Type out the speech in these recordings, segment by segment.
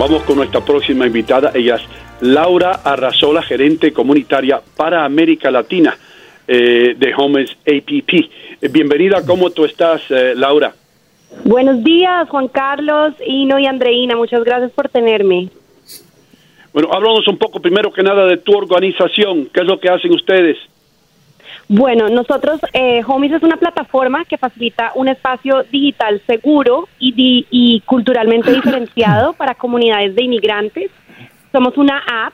Vamos con nuestra próxima invitada. Ella es Laura Arrazola, gerente comunitaria para América Latina eh, de Homes APP. Bienvenida, ¿cómo tú estás, eh, Laura? Buenos días, Juan Carlos, Ino y Andreina. Muchas gracias por tenerme. Bueno, háblanos un poco primero que nada de tu organización. ¿Qué es lo que hacen ustedes? Bueno, nosotros, eh, Homies es una plataforma que facilita un espacio digital seguro y, di- y culturalmente diferenciado para comunidades de inmigrantes. Somos una app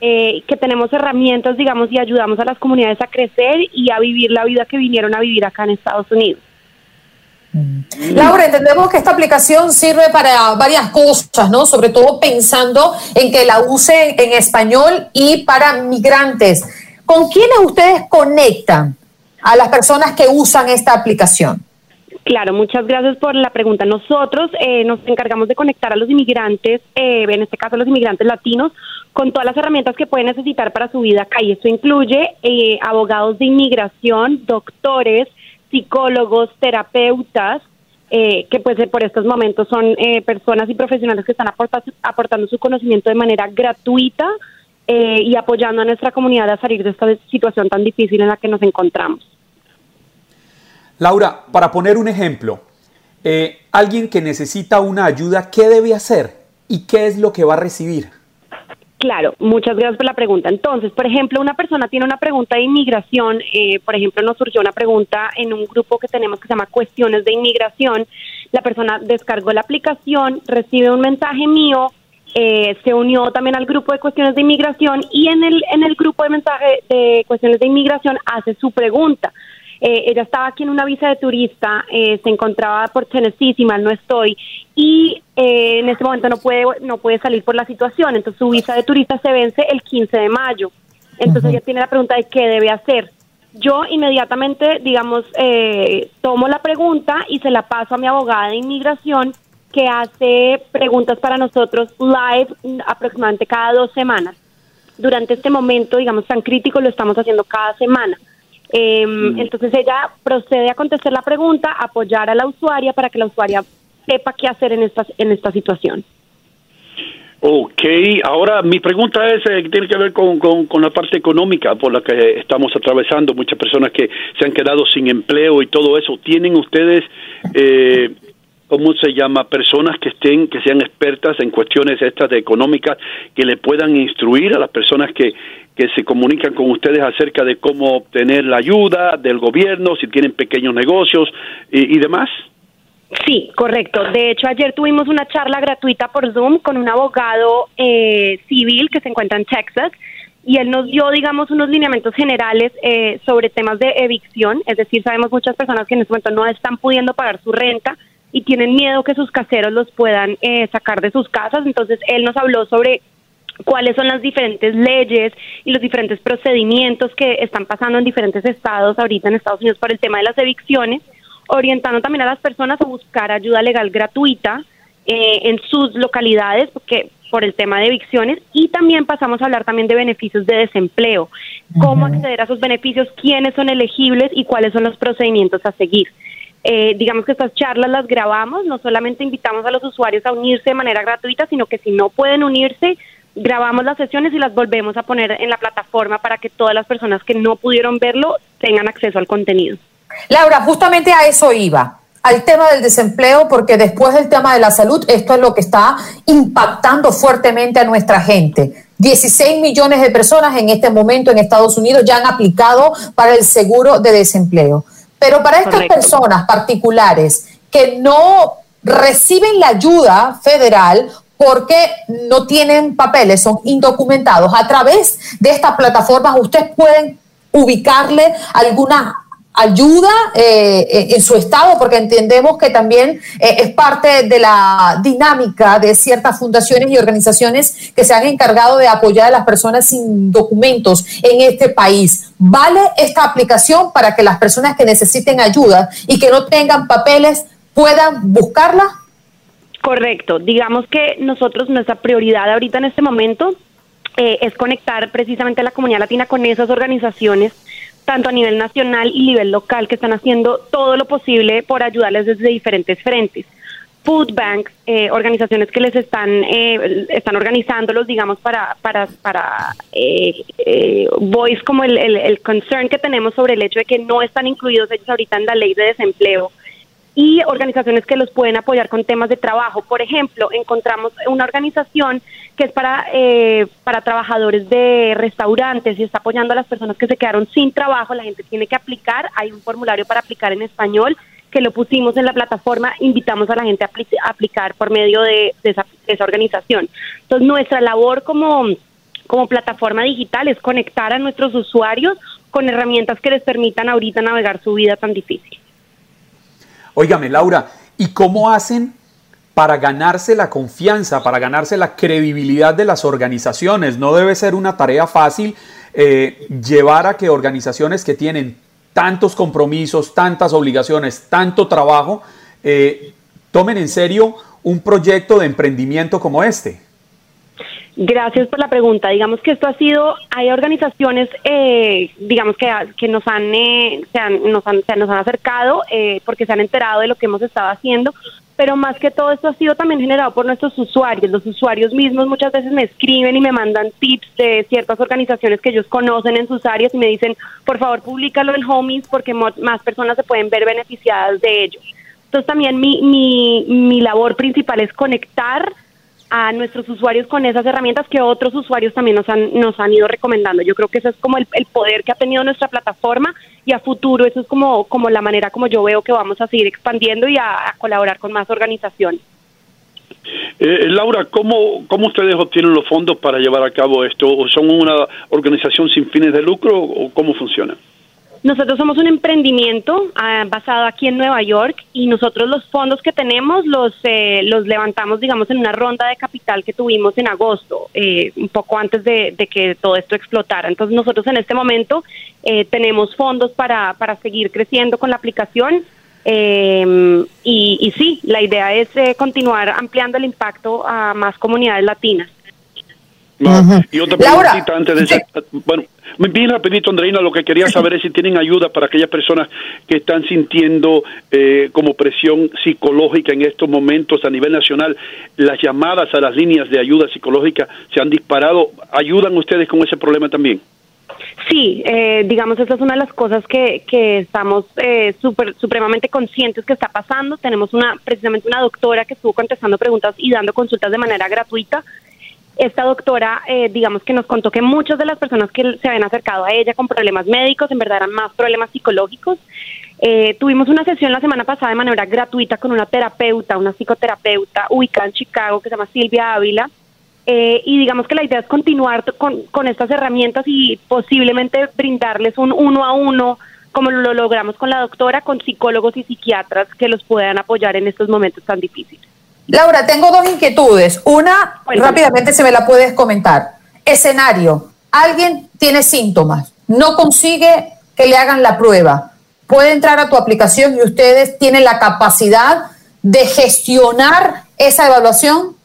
eh, que tenemos herramientas, digamos, y ayudamos a las comunidades a crecer y a vivir la vida que vinieron a vivir acá en Estados Unidos. Laura, entendemos que esta aplicación sirve para varias cosas, ¿no? Sobre todo pensando en que la usen en español y para migrantes. ¿Con quiénes ustedes conectan a las personas que usan esta aplicación? Claro, muchas gracias por la pregunta. Nosotros eh, nos encargamos de conectar a los inmigrantes, eh, en este caso a los inmigrantes latinos, con todas las herramientas que pueden necesitar para su vida acá. Y esto incluye eh, abogados de inmigración, doctores, psicólogos, terapeutas, eh, que pues eh, por estos momentos son eh, personas y profesionales que están aporta- aportando su conocimiento de manera gratuita eh, y apoyando a nuestra comunidad a salir de esta situación tan difícil en la que nos encontramos. Laura, para poner un ejemplo, eh, alguien que necesita una ayuda, ¿qué debe hacer y qué es lo que va a recibir? Claro, muchas gracias por la pregunta. Entonces, por ejemplo, una persona tiene una pregunta de inmigración, eh, por ejemplo, nos surgió una pregunta en un grupo que tenemos que se llama Cuestiones de Inmigración. La persona descargó la aplicación, recibe un mensaje mío, eh, se unió también al grupo de Cuestiones de Inmigración y en el, en el grupo de mensaje de Cuestiones de Inmigración hace su pregunta. Eh, ella estaba aquí en una visa de turista, eh, se encontraba por Tennessee, si mal no estoy, y eh, en este momento no puede, no puede salir por la situación. Entonces su visa de turista se vence el 15 de mayo. Entonces ella tiene la pregunta de qué debe hacer. Yo inmediatamente, digamos, eh, tomo la pregunta y se la paso a mi abogada de inmigración que hace preguntas para nosotros live mm, aproximadamente cada dos semanas. Durante este momento, digamos, tan crítico, lo estamos haciendo cada semana. Eh, Entonces ella procede a contestar la pregunta, apoyar a la usuaria para que la usuaria sepa qué hacer en esta, en esta situación. Ok, ahora mi pregunta es, eh, tiene que ver con, con, con la parte económica por la que estamos atravesando, muchas personas que se han quedado sin empleo y todo eso. ¿Tienen ustedes, eh, cómo se llama, personas que estén, que sean expertas en cuestiones estas de económicas, que le puedan instruir a las personas que, que se comunican con ustedes acerca de cómo obtener la ayuda del gobierno, si tienen pequeños negocios y, y demás? Sí, correcto. De hecho, ayer tuvimos una charla gratuita por Zoom con un abogado eh, civil que se encuentra en Texas y él nos dio, digamos, unos lineamientos generales eh, sobre temas de evicción. Es decir, sabemos muchas personas que en este momento no están pudiendo pagar su renta y tienen miedo que sus caseros los puedan eh, sacar de sus casas. Entonces, él nos habló sobre cuáles son las diferentes leyes y los diferentes procedimientos que están pasando en diferentes estados ahorita en Estados Unidos por el tema de las evicciones orientando también a las personas a buscar ayuda legal gratuita eh, en sus localidades, porque por el tema de evicciones. Y también pasamos a hablar también de beneficios de desempleo, cómo acceder a esos beneficios, quiénes son elegibles y cuáles son los procedimientos a seguir. Eh, digamos que estas charlas las grabamos, no solamente invitamos a los usuarios a unirse de manera gratuita, sino que si no pueden unirse, grabamos las sesiones y las volvemos a poner en la plataforma para que todas las personas que no pudieron verlo tengan acceso al contenido. Laura, justamente a eso iba al tema del desempleo, porque después del tema de la salud, esto es lo que está impactando fuertemente a nuestra gente. 16 millones de personas en este momento en Estados Unidos ya han aplicado para el seguro de desempleo. Pero para estas personas particulares que no reciben la ayuda federal porque no tienen papeles, son indocumentados, a través de estas plataformas ustedes pueden ubicarle alguna ayuda eh, eh, en su estado, porque entendemos que también eh, es parte de la dinámica de ciertas fundaciones y organizaciones que se han encargado de apoyar a las personas sin documentos en este país. ¿Vale esta aplicación para que las personas que necesiten ayuda y que no tengan papeles puedan buscarla? Correcto. Digamos que nosotros, nuestra prioridad ahorita en este momento es conectar precisamente a la comunidad latina con esas organizaciones tanto a nivel nacional y nivel local, que están haciendo todo lo posible por ayudarles desde diferentes frentes. Food banks, eh, organizaciones que les están eh, están organizándolos, digamos, para para para eh, eh, voice como el, el, concern que tenemos sobre el hecho de que no están incluidos ellos ahorita en la ley de desempleo y organizaciones que los pueden apoyar con temas de trabajo. Por ejemplo, encontramos una organización que es para, eh, para trabajadores de restaurantes y está apoyando a las personas que se quedaron sin trabajo. La gente tiene que aplicar, hay un formulario para aplicar en español que lo pusimos en la plataforma, invitamos a la gente a, aplicar por medio de, esa, de esa organización. Entonces, nuestra labor como, como plataforma digital es conectar a nuestros usuarios con herramientas que les permitan ahorita navegar su vida tan difícil. Óigame, Laura, ¿y cómo hacen para ganarse la confianza, para ganarse la credibilidad de las organizaciones? No debe ser una tarea fácil eh, llevar a que organizaciones que tienen tantos compromisos, tantas obligaciones, tanto trabajo, eh, tomen en serio un proyecto de emprendimiento como este. Gracias por la pregunta. Digamos que esto ha sido, hay organizaciones, eh, digamos que, que nos han, eh, se han, nos han, se nos han acercado eh, porque se han enterado de lo que hemos estado haciendo, pero más que todo esto ha sido también generado por nuestros usuarios. Los usuarios mismos muchas veces me escriben y me mandan tips de ciertas organizaciones que ellos conocen en sus áreas y me dicen, por favor, públicalo en Homies porque más personas se pueden ver beneficiadas de ello. Entonces también mi, mi, mi labor principal es conectar a nuestros usuarios con esas herramientas que otros usuarios también nos han, nos han ido recomendando. Yo creo que ese es como el, poder que ha tenido nuestra plataforma y a futuro eso es como, como la manera como yo veo que vamos a seguir expandiendo y a, colaborar con más organizaciones. Eh, Laura, ¿cómo, ¿cómo ustedes obtienen los fondos para llevar a cabo esto? ¿O ¿Son una organización sin fines de lucro o cómo funciona? Nosotros somos un emprendimiento ah, basado aquí en Nueva York y nosotros los fondos que tenemos los eh, los levantamos, digamos, en una ronda de capital que tuvimos en agosto, eh, un poco antes de, que todo esto explotara. Entonces nosotros en este momento eh, tenemos fondos para, para seguir creciendo con la aplicación y, y sí, la idea es continuar ampliando el impacto a más comunidades latinas. Y otra preguntita antes de... Bueno, Bien rapidito, Andreina, lo que quería saber es si tienen ayuda para aquellas personas que están sintiendo eh, como presión psicológica en estos momentos a nivel nacional. Las llamadas a las líneas de ayuda psicológica se han disparado. ¿Ayudan ustedes con ese problema también? Sí, eh, digamos, esa es una de las cosas que, que estamos eh, super, supremamente conscientes que está pasando. Tenemos una precisamente una doctora que estuvo contestando preguntas y dando consultas de manera gratuita esta doctora, eh, digamos que nos contó que muchas de las personas que se habían acercado a ella con problemas médicos, en verdad eran más problemas psicológicos. Eh, tuvimos una sesión la semana pasada de manera gratuita con una terapeuta, una psicoterapeuta ubicada en Chicago que se llama Silvia Ávila. Eh, y digamos que la idea es continuar con, con estas herramientas y posiblemente brindarles un uno a uno, como lo logramos con la doctora, con psicólogos y psiquiatras que los puedan apoyar en estos momentos tan difíciles. Laura, tengo dos inquietudes. Una, rápidamente se me la puedes comentar. Escenario, alguien tiene síntomas, no consigue que le hagan la prueba. Puede entrar a tu aplicación y ustedes tienen la capacidad de gestionar esa evaluación.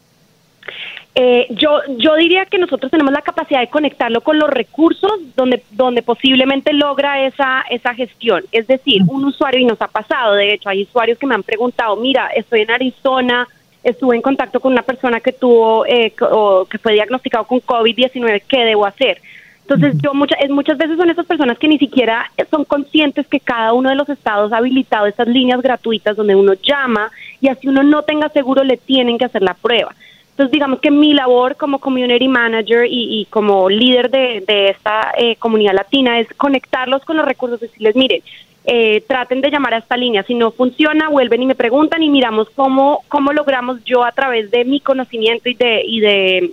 Eh, yo, yo diría que nosotros tenemos la capacidad de conectarlo con los recursos donde, donde posiblemente logra esa, esa gestión. Es decir, un usuario, y nos ha pasado, de hecho, hay usuarios que me han preguntado, mira, estoy en Arizona, estuve en contacto con una persona que tuvo eh, o que fue diagnosticado con COVID-19, ¿qué debo hacer? Entonces, yo muchas muchas veces son esas personas que ni siquiera son conscientes que cada uno de los estados ha habilitado estas líneas gratuitas donde uno llama y así uno no tenga seguro le tienen que hacer la prueba. Entonces, digamos que mi labor como community manager y, como líder de, esta eh, comunidad latina es conectarlos con los recursos, decirles, miren, eh, traten de llamar a esta línea. Si no funciona, vuelven y me preguntan y miramos cómo, cómo logramos yo a través de mi conocimiento y de, y de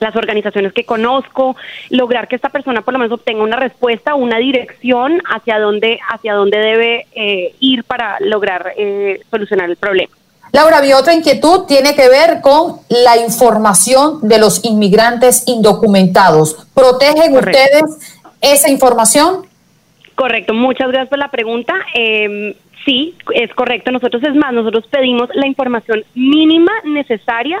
las organizaciones que conozco, lograr que esta persona por lo menos obtenga una respuesta, una dirección hacia dónde, hacia dónde debe eh, ir para lograr eh, solucionar el problema. Laura, mi otra inquietud tiene que ver con la información de los inmigrantes indocumentados. ¿Protegen ustedes esa información? Correcto, muchas gracias por la pregunta. Eh, sí, es correcto. Nosotros es más, nosotros pedimos la información mínima necesaria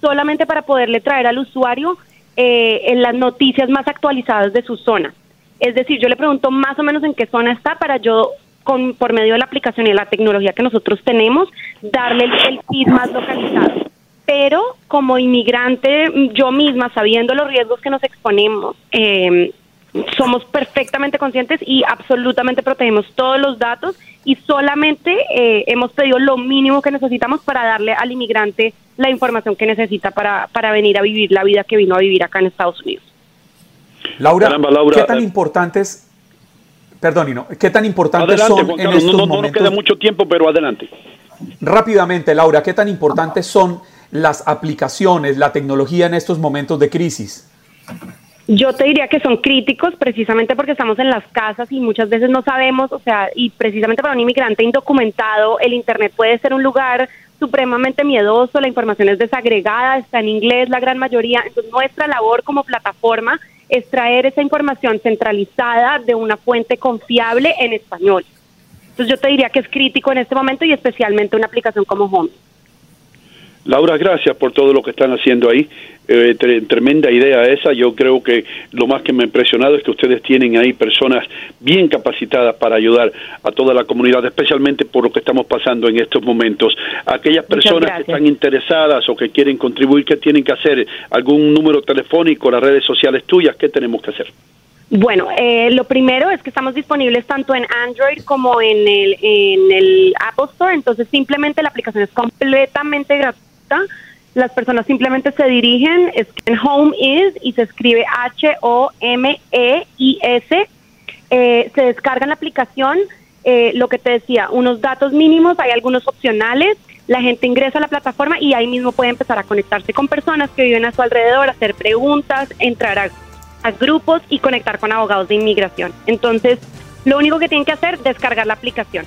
solamente para poderle traer al usuario eh, en las noticias más actualizadas de su zona. Es decir, yo le pregunto más o menos en qué zona está para yo, con, por medio de la aplicación y la tecnología que nosotros tenemos, darle el, feed más localizado. Pero como inmigrante, yo misma, sabiendo los riesgos que nos exponemos, eh, somos perfectamente conscientes y absolutamente protegemos todos los datos y solamente eh, hemos pedido lo mínimo que necesitamos para darle al inmigrante la información que necesita para, para venir a vivir la vida que vino a vivir acá en Estados Unidos. Laura, ¿qué tan importantes, perdón, qué tan importantes son en estos no, momentos? No queda mucho tiempo, pero adelante. Rápidamente, Laura, ¿qué tan importantes son las aplicaciones, la tecnología en estos momentos de crisis? Yo te diría que son críticos precisamente porque estamos en las casas y muchas veces no sabemos, o sea, y precisamente para un inmigrante indocumentado el Internet puede ser un lugar supremamente miedoso, la información es desagregada, está en inglés la gran mayoría, entonces nuestra labor como plataforma es traer esa información centralizada de una fuente confiable en español. Entonces yo te diría que es crítico en este momento y especialmente una aplicación como Home. Laura, gracias por todo lo que están haciendo ahí. Eh, tremenda idea esa. Yo creo que lo más que me ha impresionado es que ustedes tienen ahí personas bien capacitadas para ayudar a toda la comunidad, especialmente por lo que estamos pasando en estos momentos. Aquellas personas que están interesadas o que quieren contribuir, ¿qué tienen que hacer? ¿Algún número telefónico, las redes sociales tuyas? ¿Qué tenemos que hacer? Bueno, eh, lo primero es que estamos disponibles tanto en Android como en el, en el Apple Store, entonces simplemente la aplicación es completamente gratuita las personas simplemente se dirigen, en Home Is y se escribe H-O-M-E-I-S, eh, se descargan la aplicación, eh, lo que te decía, unos datos mínimos, hay algunos opcionales, la gente ingresa a la plataforma y ahí mismo puede empezar a conectarse con personas que viven a su alrededor, hacer preguntas, entrar a, a grupos y conectar con abogados de inmigración. Entonces, lo único que tienen que hacer es descargar la aplicación.